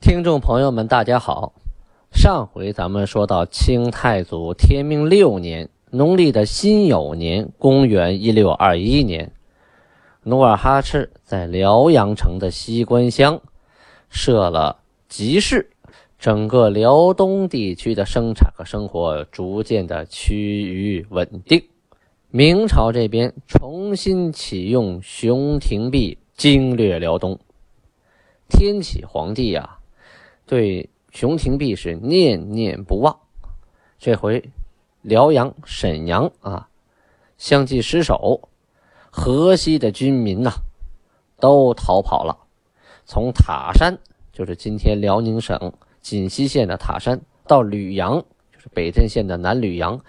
听众朋友们，大家好。上回咱们说到清太祖天命六年，农历的辛酉年，公元一六二一年，努尔哈赤在辽阳城的西关乡设了集市，整个辽东地区的生产和生活逐渐的趋于稳定。明朝这边重新启用熊廷弼经略辽东，天启皇帝呀。对熊廷弼是念念不忘，这回辽阳、沈阳啊相继失守，河西的军民呐都逃跑了。从塔山，就是今天辽宁省锦西县的塔山，到吕阳，就是北镇县的南吕阳，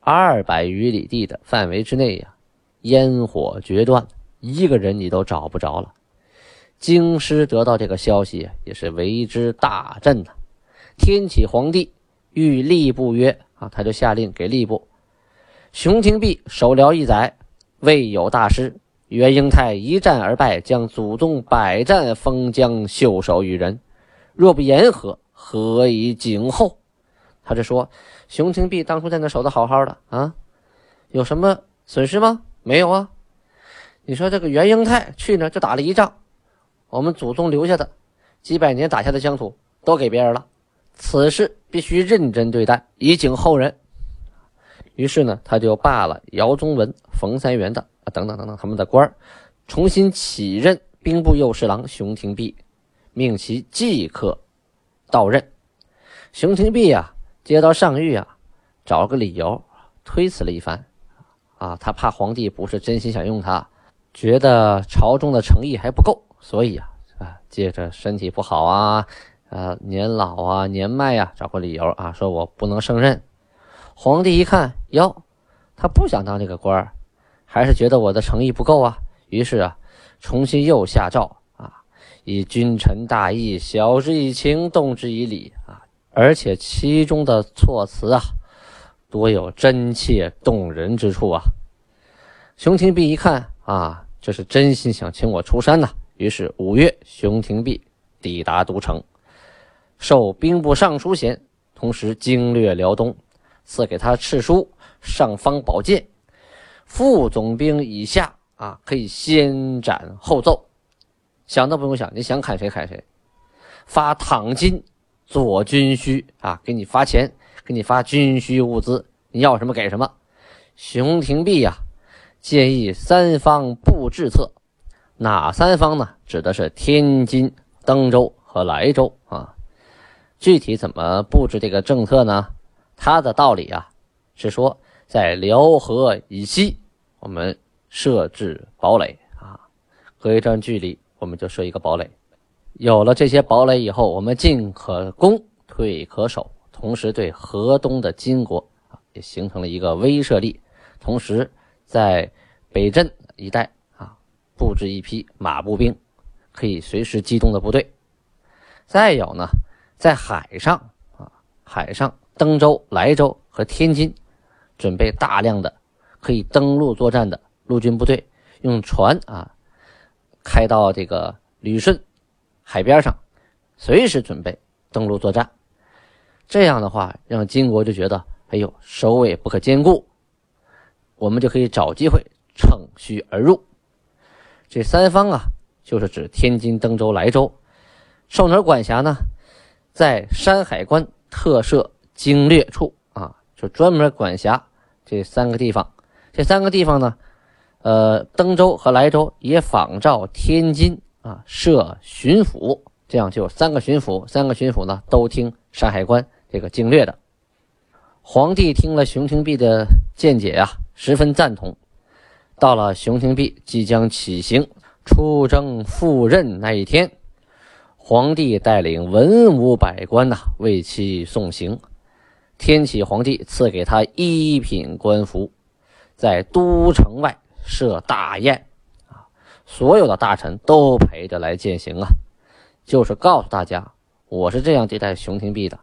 二百余里地的范围之内呀，烟火决断，一个人你都找不着了。京师得到这个消息，也是为之大震呐。天启皇帝谕吏部曰：“啊，他就下令给吏部，熊廷弼守辽一载，未有大失。袁英泰一战而败，将祖宗百战封疆袖手于人。若不言和，何以警后？”他就说，熊廷弼当初在那守的好好的啊，有什么损失吗？没有啊。你说这个袁英泰去呢，就打了一仗。我们祖宗留下的几百年打下的疆土都给别人了，此事必须认真对待，以警后人。于是呢，他就罢了姚宗文、冯三元的啊等等等等他们的官重新起任兵部右侍郎熊廷弼，命其即刻到任。熊廷弼啊，接到上谕啊，找个理由推辞了一番，啊，他怕皇帝不是真心想用他，觉得朝中的诚意还不够。所以啊啊，借着身体不好啊，呃，年老啊，年迈呀，找个理由啊，说我不能胜任。皇帝一看，哟，他不想当这个官，还是觉得我的诚意不够啊。于是啊，重新又下诏啊，以君臣大义，晓之以情，动之以理啊，而且其中的措辞啊，多有真切动人之处啊。熊廷弼一看啊，这是真心想请我出山呐。于是五月，熊廷弼抵达都城，授兵部尚书衔，同时经略辽东，赐给他敕书、尚方宝剑。副总兵以下啊，可以先斩后奏，想都不用想，你想砍谁砍谁。发躺金，做军需啊，给你发钱，给你发军需物资，你要什么给什么。熊廷弼呀，建议三方布置策。哪三方呢？指的是天津、登州和莱州啊。具体怎么布置这个政策呢？他的道理啊，是说在辽河以西，我们设置堡垒啊，隔一段距离我们就设一个堡垒。有了这些堡垒以后，我们进可攻，退可守，同时对河东的金国啊也形成了一个威慑力。同时在北镇一带。布置一批马步兵，可以随时机动的部队。再有呢，在海上啊，海上登州、莱州和天津，准备大量的可以登陆作战的陆军部队，用船啊开到这个旅顺海边上，随时准备登陆作战。这样的话，让金国就觉得，哎呦，首尾不可兼顾，我们就可以找机会乘虚而入。这三方啊，就是指天津、登州、莱州，受哪儿管辖呢？在山海关特设经略处啊，就专门管辖这三个地方。这三个地方呢，呃，登州和莱州也仿照天津啊设巡抚，这样就有三个巡抚，三个巡抚呢都听山海关这个经略的。皇帝听了熊廷弼的见解啊，十分赞同。到了熊廷弼即将起行出征赴任那一天，皇帝带领文武百官呐为其送行。天启皇帝赐给他一品官服，在都城外设大宴啊，所有的大臣都陪着来践行啊，就是告诉大家，我是这样对待熊廷弼的，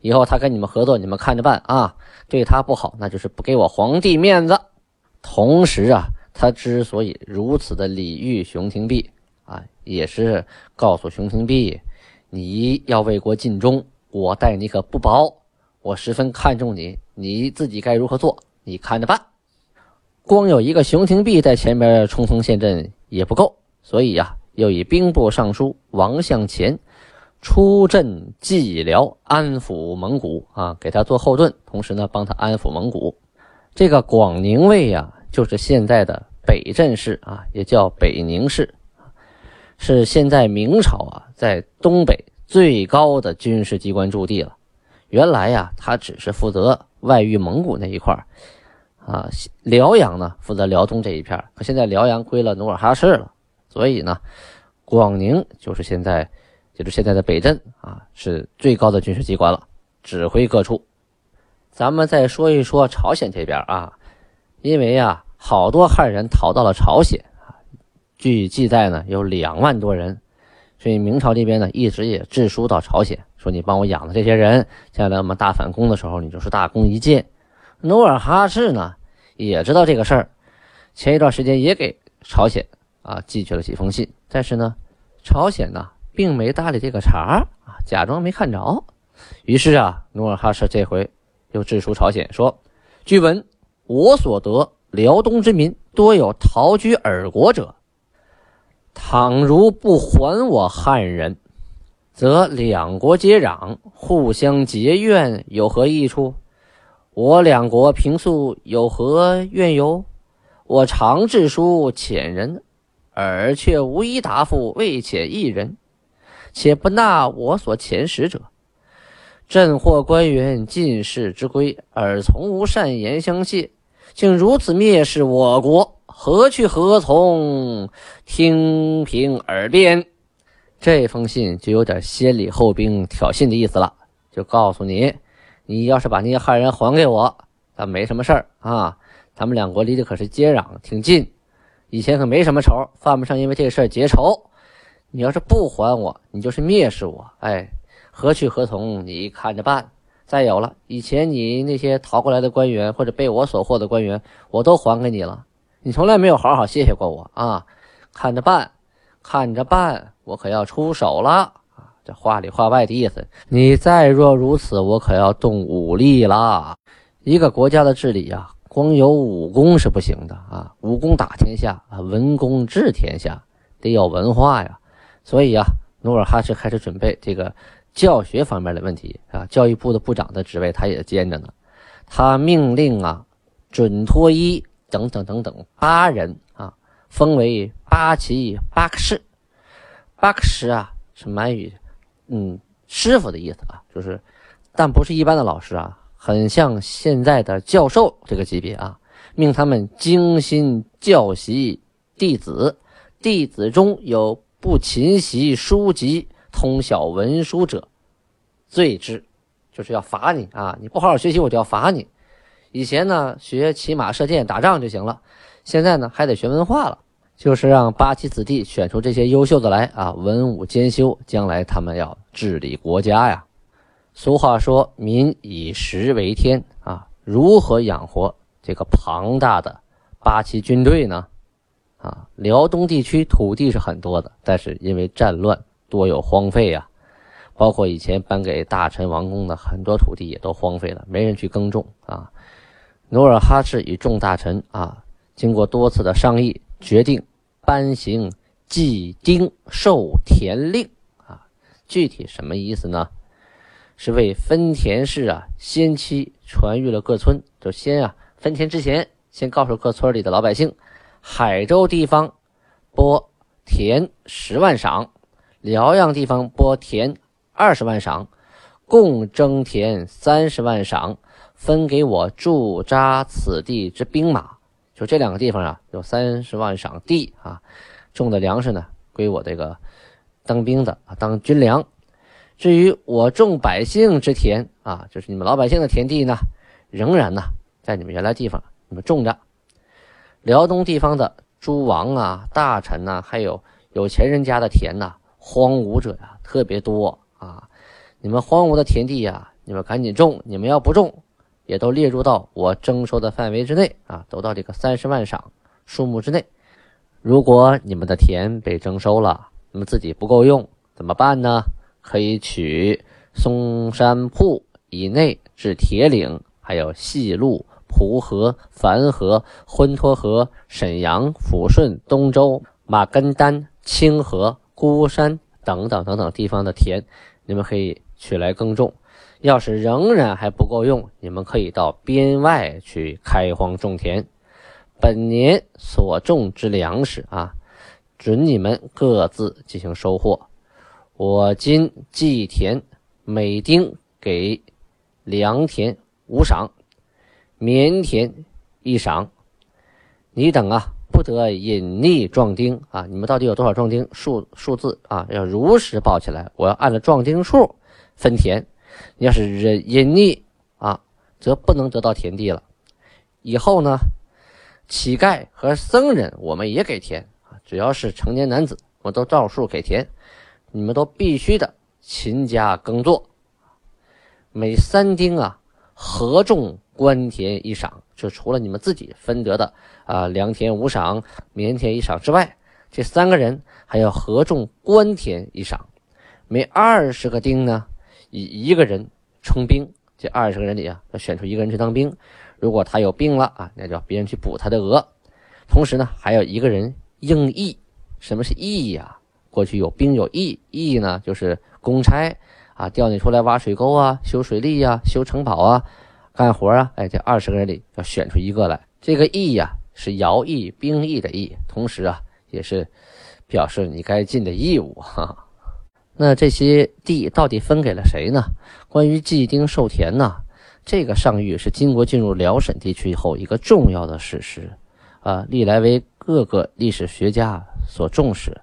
以后他跟你们合作，你们看着办啊，对他不好，那就是不给我皇帝面子。同时啊。他之所以如此的礼遇熊廷弼啊，也是告诉熊廷弼，你要为国尽忠，我待你可不薄，我十分看重你，你自己该如何做，你看着办。光有一个熊廷弼在前面冲锋陷阵也不够，所以呀，又以兵部尚书王向前出镇蓟辽，安抚蒙古啊，给他做后盾，同时呢，帮他安抚蒙古。这个广宁卫呀，就是现在的北镇市啊，也叫北宁市，是现在明朝啊在东北最高的军事机关驻地了。原来呀，他只是负责外域蒙古那一块。啊，辽阳呢负责辽东这一片可现在辽阳归了努尔哈赤了，所以呢，广宁就是现在就是现在的北镇啊，是最高的军事机关了，指挥各处。咱们再说一说朝鲜这边啊，因为啊，好多汉人逃到了朝鲜，据记载呢有两万多人，所以明朝这边呢一直也致书到朝鲜，说你帮我养的这些人，将来我们大反攻的时候，你就是大功一件。努尔哈赤呢也知道这个事儿，前一段时间也给朝鲜啊寄去了几封信，但是呢，朝鲜呢并没搭理这个茬啊，假装没看着。于是啊，努尔哈赤这回又致书朝鲜说：“据闻我所得辽东之民多有逃居尔国者，倘如不还我汉人，则两国接壤，互相结怨，有何益处？”我两国平素有何怨尤？我常致书遣人，尔却无一答复，未遣一人，且不纳我所遣使者。朕或官员进士之规，而从无善言相谢，竟如此蔑视我国，何去何从？听凭耳边。这封信就有点先礼后兵、挑衅的意思了，就告诉你。你要是把那些汉人还给我，咱没什么事儿啊。咱们两国离得可是接壤，挺近，以前可没什么仇，犯不上因为这事儿结仇。你要是不还我，你就是蔑视我，哎，何去何从？你看着办。再有了，以前你那些逃过来的官员或者被我所获的官员，我都还给你了，你从来没有好好谢谢过我啊。看着办，看着办，我可要出手了这。话里话外的意思，你再若如此，我可要动武力啦！一个国家的治理呀，光有武功是不行的啊！武功打天下啊，文功治天下，得有文化呀。所以呀，努尔哈赤开始准备这个教学方面的问题啊。教育部的部长的职位他也兼着呢。他命令啊，准托伊等等等等八人啊，封为八旗八克士。八克士啊，是满语。嗯，师傅的意思啊，就是，但不是一般的老师啊，很像现在的教授这个级别啊，命他们精心教习弟子，弟子中有不勤习书籍、通晓文书者，罪之，就是要罚你啊！你不好好学习，我就要罚你。以前呢，学骑马射箭打仗就行了，现在呢，还得学文化了。就是让八旗子弟选出这些优秀的来啊，文武兼修，将来他们要治理国家呀。俗话说：“民以食为天”啊，如何养活这个庞大的八旗军队呢？啊，辽东地区土地是很多的，但是因为战乱多有荒废呀，包括以前颁给大臣王公的很多土地也都荒废了，没人去耕种啊。努尔哈赤与众大臣啊，经过多次的商议，决定。颁行祭丁授田令啊，具体什么意思呢？是为分田事啊，先期传谕了各村，就先啊分田之前，先告诉各村里的老百姓，海州地方拨田十万赏，辽阳地方拨田二十万赏，共征田三十万赏，分给我驻扎此地之兵马。就这两个地方啊，有三十万赏地啊，种的粮食呢归我这个当兵的啊当军粮。至于我种百姓之田啊，就是你们老百姓的田地呢，仍然呢在你们原来地方你们种着。辽东地方的诸王啊、大臣呐，还有有钱人家的田呐，荒芜者呀特别多啊。你们荒芜的田地呀，你们赶紧种。你们要不种，也都列入到我征收的范围之内啊，都到这个三十万赏数目之内。如果你们的田被征收了，那么自己不够用怎么办呢？可以取松山铺以内至铁岭，还有细路、蒲河、樊河、昏沱河、沈阳、抚顺、东周、马根丹、清河、孤山等等等等地方的田，你们可以取来耕种。要是仍然还不够用，你们可以到边外去开荒种田。本年所种之粮食啊，准你们各自进行收获。我今祭田，每丁给良田五赏，棉田一赏。你等啊，不得隐匿壮丁啊！你们到底有多少壮丁？数数字啊，要如实报起来。我要按照壮丁数分田。你要是隐隐匿啊，则不能得到田地了。以后呢，乞丐和僧人我们也给田啊，只要是成年男子，我都照数给田。你们都必须的勤加耕作，每三丁啊，合种官田一晌。就除了你们自己分得的啊良田五赏、棉田一赏之外，这三个人还要合种官田一赏。每二十个丁呢。以一个人充兵，这二十个人里啊，要选出一个人去当兵。如果他有病了啊，那就别人去补他的额。同时呢，还有一个人应役。什么是役呀？过去有兵有役，役呢就是公差啊，调你出来挖水沟啊、修水利呀、修城堡啊、干活啊。哎，这二十个人里要选出一个来。这个役呀，是徭役、兵役的役，同时啊，也是表示你该尽的义务哈。那这些地到底分给了谁呢？关于祭丁授田呢？这个上谕是金国进入辽沈地区以后一个重要的史实，啊，历来为各个历史学家所重视，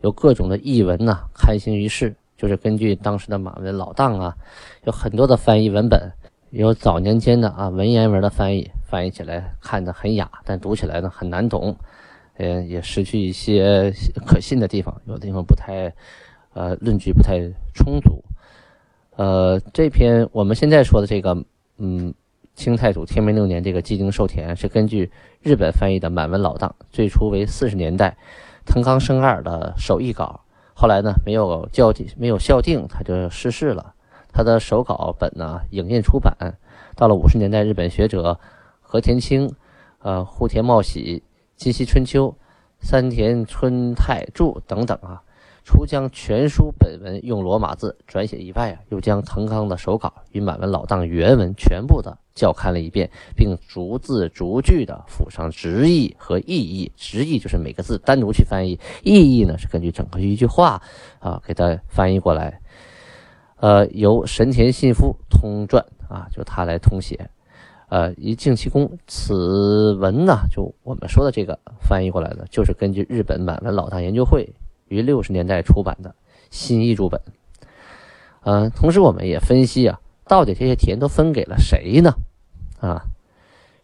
有各种的译文呢刊行于世，就是根据当时的马文老档啊，有很多的翻译文本，有早年间的啊文言文的翻译，翻译起来看得很雅，但读起来呢很难懂，嗯，也失去一些可信的地方，有的地方不太。呃，论据不太充足。呃，这篇我们现在说的这个，嗯，清太祖天明六年这个祭丁授田是根据日本翻译的满文老档，最初为四十年代藤冈生二的手译稿，后来呢没有校订，没有校订，他就失事了。他的手稿本呢影印出版，到了五十年代，日本学者和田清、呃户田茂喜、金溪春秋、三田春太著等等啊。除将全书本文用罗马字转写以外啊，又将藤冈的手稿与满文老档原文全部的校勘了一遍，并逐字逐句的附上直译和意译。直译就是每个字单独去翻译，意译呢是根据整个一句话啊给它翻译过来。呃，由神田信夫通传啊，就他来通写。呃，一敬其功，此文呢，就我们说的这个翻译过来的，就是根据日本满文老档研究会。于六十年代出版的新译注本，嗯，同时我们也分析啊，到底这些田都分给了谁呢？啊，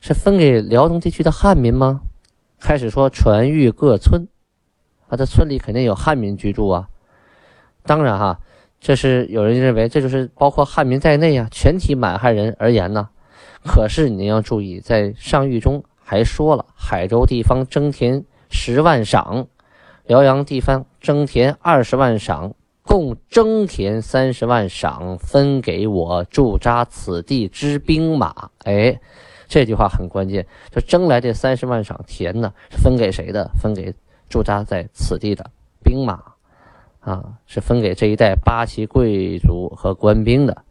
是分给辽东地区的汉民吗？开始说传谕各村，啊，这村里肯定有汉民居住啊。当然哈，这是有人认为这就是包括汉民在内啊，全体满汉人而言呢。可是你要注意，在上谕中还说了，海州地方征田十万赏。辽阳地方征田二十万赏，共征田三十万赏，分给我驻扎此地之兵马。哎，这句话很关键，就征来这三十万赏田呢，是分给谁的？分给驻扎在此地的兵马，啊，是分给这一代八旗贵族和官兵的。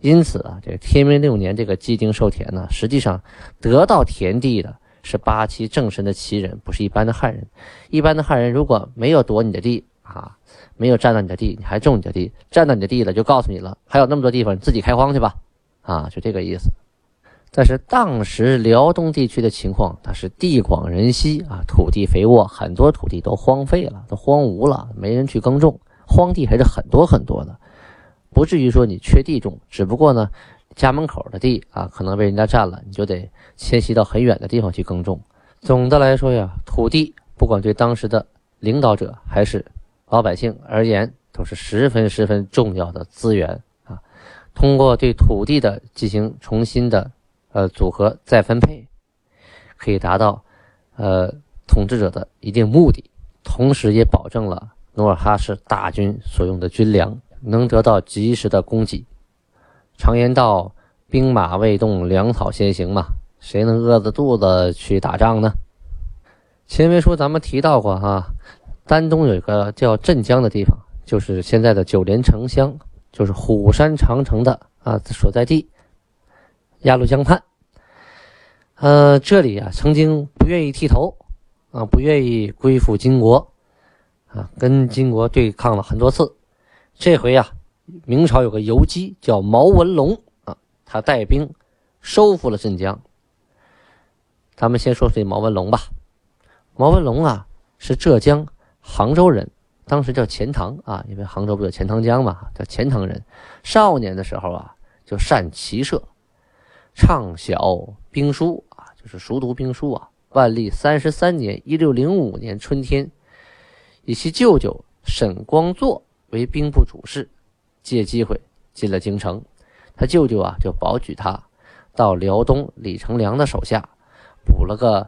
因此啊，这个天明六年这个祭丁授田呢，实际上得到田地的。是八旗正神的旗人，不是一般的汉人。一般的汉人如果没有夺你的地啊，没有占到你的地，你还种你的地，占到你的地了，就告诉你了，还有那么多地方，你自己开荒去吧，啊，就这个意思。但是当时辽东地区的情况，它是地广人稀啊，土地肥沃，很多土地都荒废了，都荒芜了，没人去耕种，荒地还是很多很多的，不至于说你缺地种，只不过呢。家门口的地啊，可能被人家占了，你就得迁徙到很远的地方去耕种。总的来说呀，土地不管对当时的领导者还是老百姓而言，都是十分十分重要的资源啊。通过对土地的进行重新的呃组合再分配，可以达到呃统治者的一定目的，同时也保证了努尔哈赤大军所用的军粮能得到及时的供给。常言道：“兵马未动，粮草先行嘛。”谁能饿着肚子去打仗呢？前文书咱们提到过哈，丹东有一个叫镇江的地方，就是现在的九连城乡，就是虎山长城的啊所在地，鸭绿江畔。呃，这里啊曾经不愿意剃头啊，不愿意归附金国啊，跟金国对抗了很多次。这回啊，明朝有个游击叫毛文龙啊，他带兵收复了镇江。咱们先说这毛文龙吧。毛文龙啊，是浙江杭州人，当时叫钱塘啊，因为杭州不有钱塘江嘛，叫钱塘人。少年的时候啊，就善骑射，畅晓兵书啊，就是熟读兵书啊。万历三十三年（一六零五年）春天，以其舅舅沈光作为兵部主事，借机会进了京城。他舅舅啊，就保举他到辽东李成梁的手下。补了个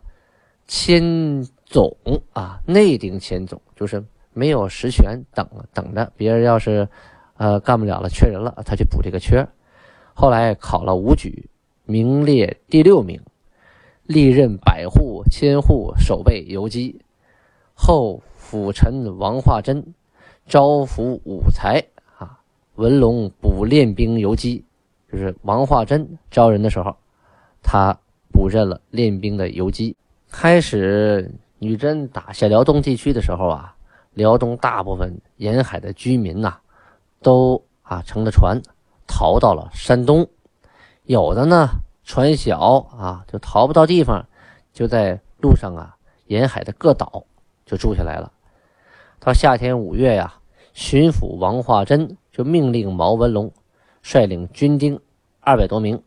千总啊，内定千总，就是没有实权，等等着别人要是呃干不了了，缺人了，他去补这个缺。后来考了武举，名列第六名，历任百户、千户守备游击。后辅臣王化贞招抚武才啊，文龙补练兵游击，就是王化贞招人的时候，他。补任了练兵的游击。开始女真打下辽东地区的时候啊，辽东大部分沿海的居民呐，都啊乘着船逃到了山东。有的呢船小啊，就逃不到地方，就在路上啊沿海的各岛就住下来了。到夏天五月呀，巡抚王化贞就命令毛文龙率领军丁二百多名，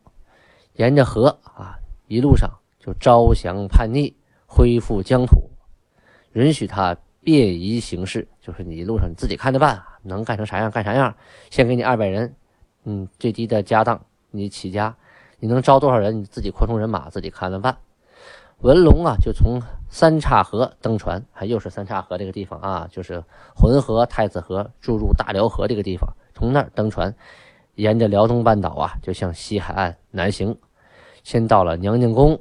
沿着河啊。一路上就招降叛逆，恢复疆土，允许他便宜行事，就是你路上你自己看着办，能干成啥样干啥样。先给你二百人，嗯，最低的家当你起家，你能招多少人，你自己扩充人马，自己看着办。文龙啊，就从三岔河登船，还又是三岔河这个地方啊，就是浑河、太子河注入大辽河这个地方，从那儿登船，沿着辽东半岛啊，就向西海岸南行。先到了娘娘宫，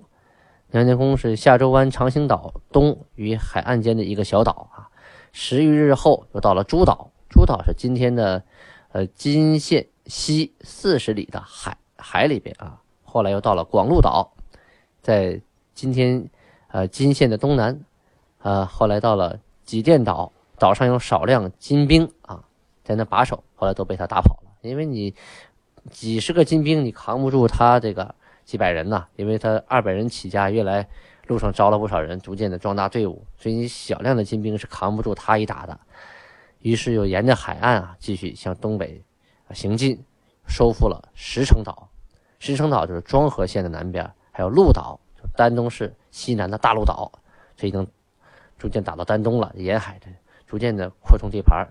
娘娘宫是下周湾长兴岛东与海岸间的一个小岛啊。十余日后，又到了诸岛，诸岛是今天的呃金县西四十里的海海里边啊。后来又到了广鹿岛，在今天呃金县的东南，呃后来到了吉甸岛，岛上有少量金兵啊，在那把守，后来都被他打跑了，因为你几十个金兵，你扛不住他这个。几百人呐，因为他二百人起家，越来路上招了不少人，逐渐的壮大队伍，所以你小量的金兵是扛不住他一打的。于是又沿着海岸啊，继续向东北行进，收复了石城岛。石城岛就是庄河县的南边，还有鹿岛，就丹东市西南的大鹿岛，这已经逐渐打到丹东了，沿海的逐渐的扩充地盘。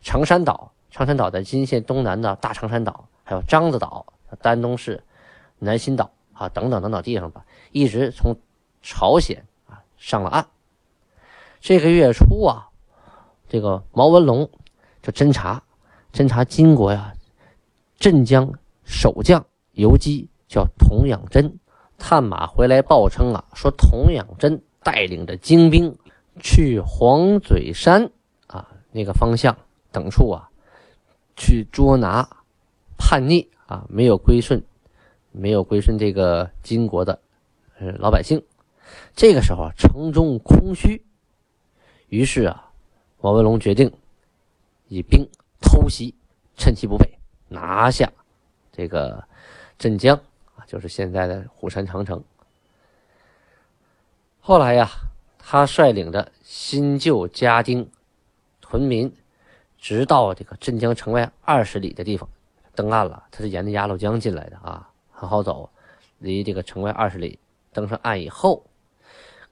长山岛，长山岛在金县东南的大长山岛，还有獐子岛，丹东市。南新岛啊，等等等等地方吧，一直从朝鲜啊上了岸。这个月初啊，这个毛文龙就侦查侦查金国呀，镇江守将游击叫童养真，探马回来报称啊，说童养真带领着精兵去黄嘴山啊那个方向等处啊，去捉拿叛逆啊没有归顺。没有归顺这个金国的呃老百姓，这个时候城中空虚，于是啊，王文龙决定以兵偷袭，趁其不备拿下这个镇江啊，就是现在的虎山长城。后来呀，他率领着新旧家丁屯民，直到这个镇江城外二十里的地方登岸了。他是沿着鸭绿江进来的啊。很好走，离这个城外二十里。登上岸以后，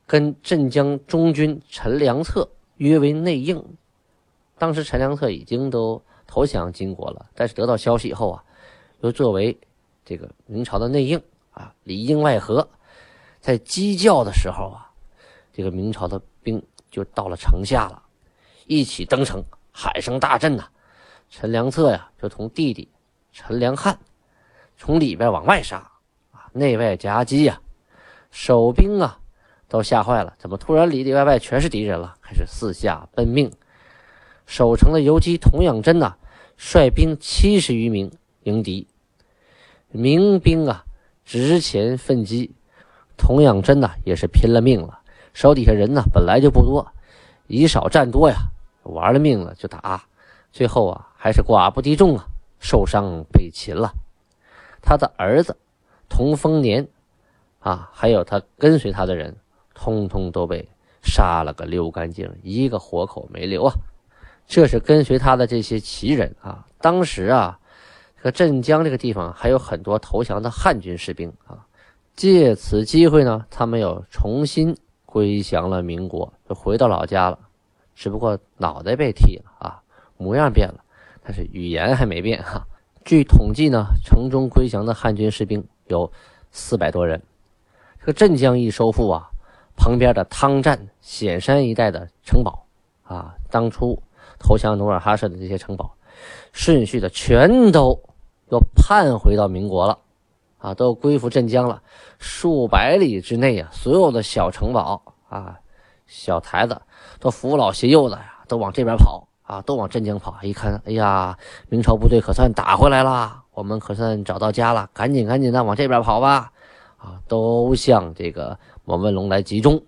跟镇江中军陈良策约为内应。当时陈良策已经都投降金国了，但是得到消息以后啊，又作为这个明朝的内应啊，里应外合。在鸡叫的时候啊，这个明朝的兵就到了城下了，一起登城，喊声大震呐，陈良策呀就同弟弟陈良汉从里边往外杀啊，内外夹击呀，守兵啊都吓坏了，怎么突然里里外外全是敌人了？开始四下奔命。守城的游击童养真呐，率兵七十余名迎敌，民兵啊直前奋击，童养真呐也是拼了命了，手底下人呢本来就不多，以少战多呀，玩了命了就打，最后啊还是寡不敌众啊，受伤被擒了。他的儿子童丰年啊，还有他跟随他的人，通通都被杀了个溜干净，一个活口没留啊。这是跟随他的这些旗人啊，当时啊，这个镇江这个地方还有很多投降的汉军士兵啊，借此机会呢，他们又重新归降了民国，就回到老家了，只不过脑袋被剃了啊，模样变了，但是语言还没变哈。据统计呢，城中归降的汉军士兵有四百多人。这个镇江一收复啊，旁边的汤站、显山一带的城堡啊，当初。投降努尔哈赤的这些城堡，顺序的全都又叛回到民国了，啊，都归附镇江了。数百里之内啊，所有的小城堡啊、小台子都扶老携幼的呀，都往这边跑啊，都往镇江跑。一看，哎呀，明朝部队可算打回来了，我们可算找到家了，赶紧赶紧的往这边跑吧！啊，都向这个毛文龙来集中，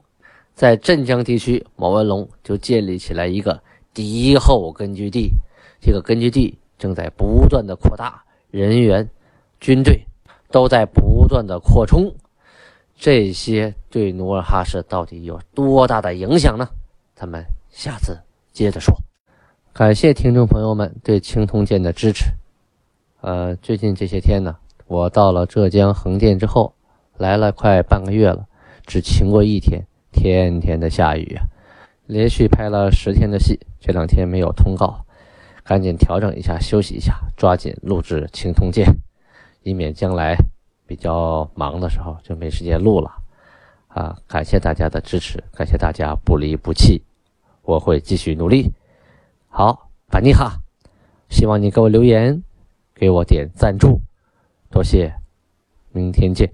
在镇江地区，毛文龙就建立起来一个。敌后根据地，这个根据地正在不断的扩大，人员、军队都在不断的扩充。这些对努尔哈赤到底有多大的影响呢？咱们下次接着说。感谢听众朋友们对青铜剑的支持。呃，最近这些天呢，我到了浙江横店之后，来了快半个月了，只晴过一天，天天的下雨啊。连续拍了十天的戏，这两天没有通告，赶紧调整一下，休息一下，抓紧录制《青铜剑》，以免将来比较忙的时候就没时间录了。啊，感谢大家的支持，感谢大家不离不弃，我会继续努力。好，板尼哈，希望你给我留言，给我点赞助，多谢，明天见。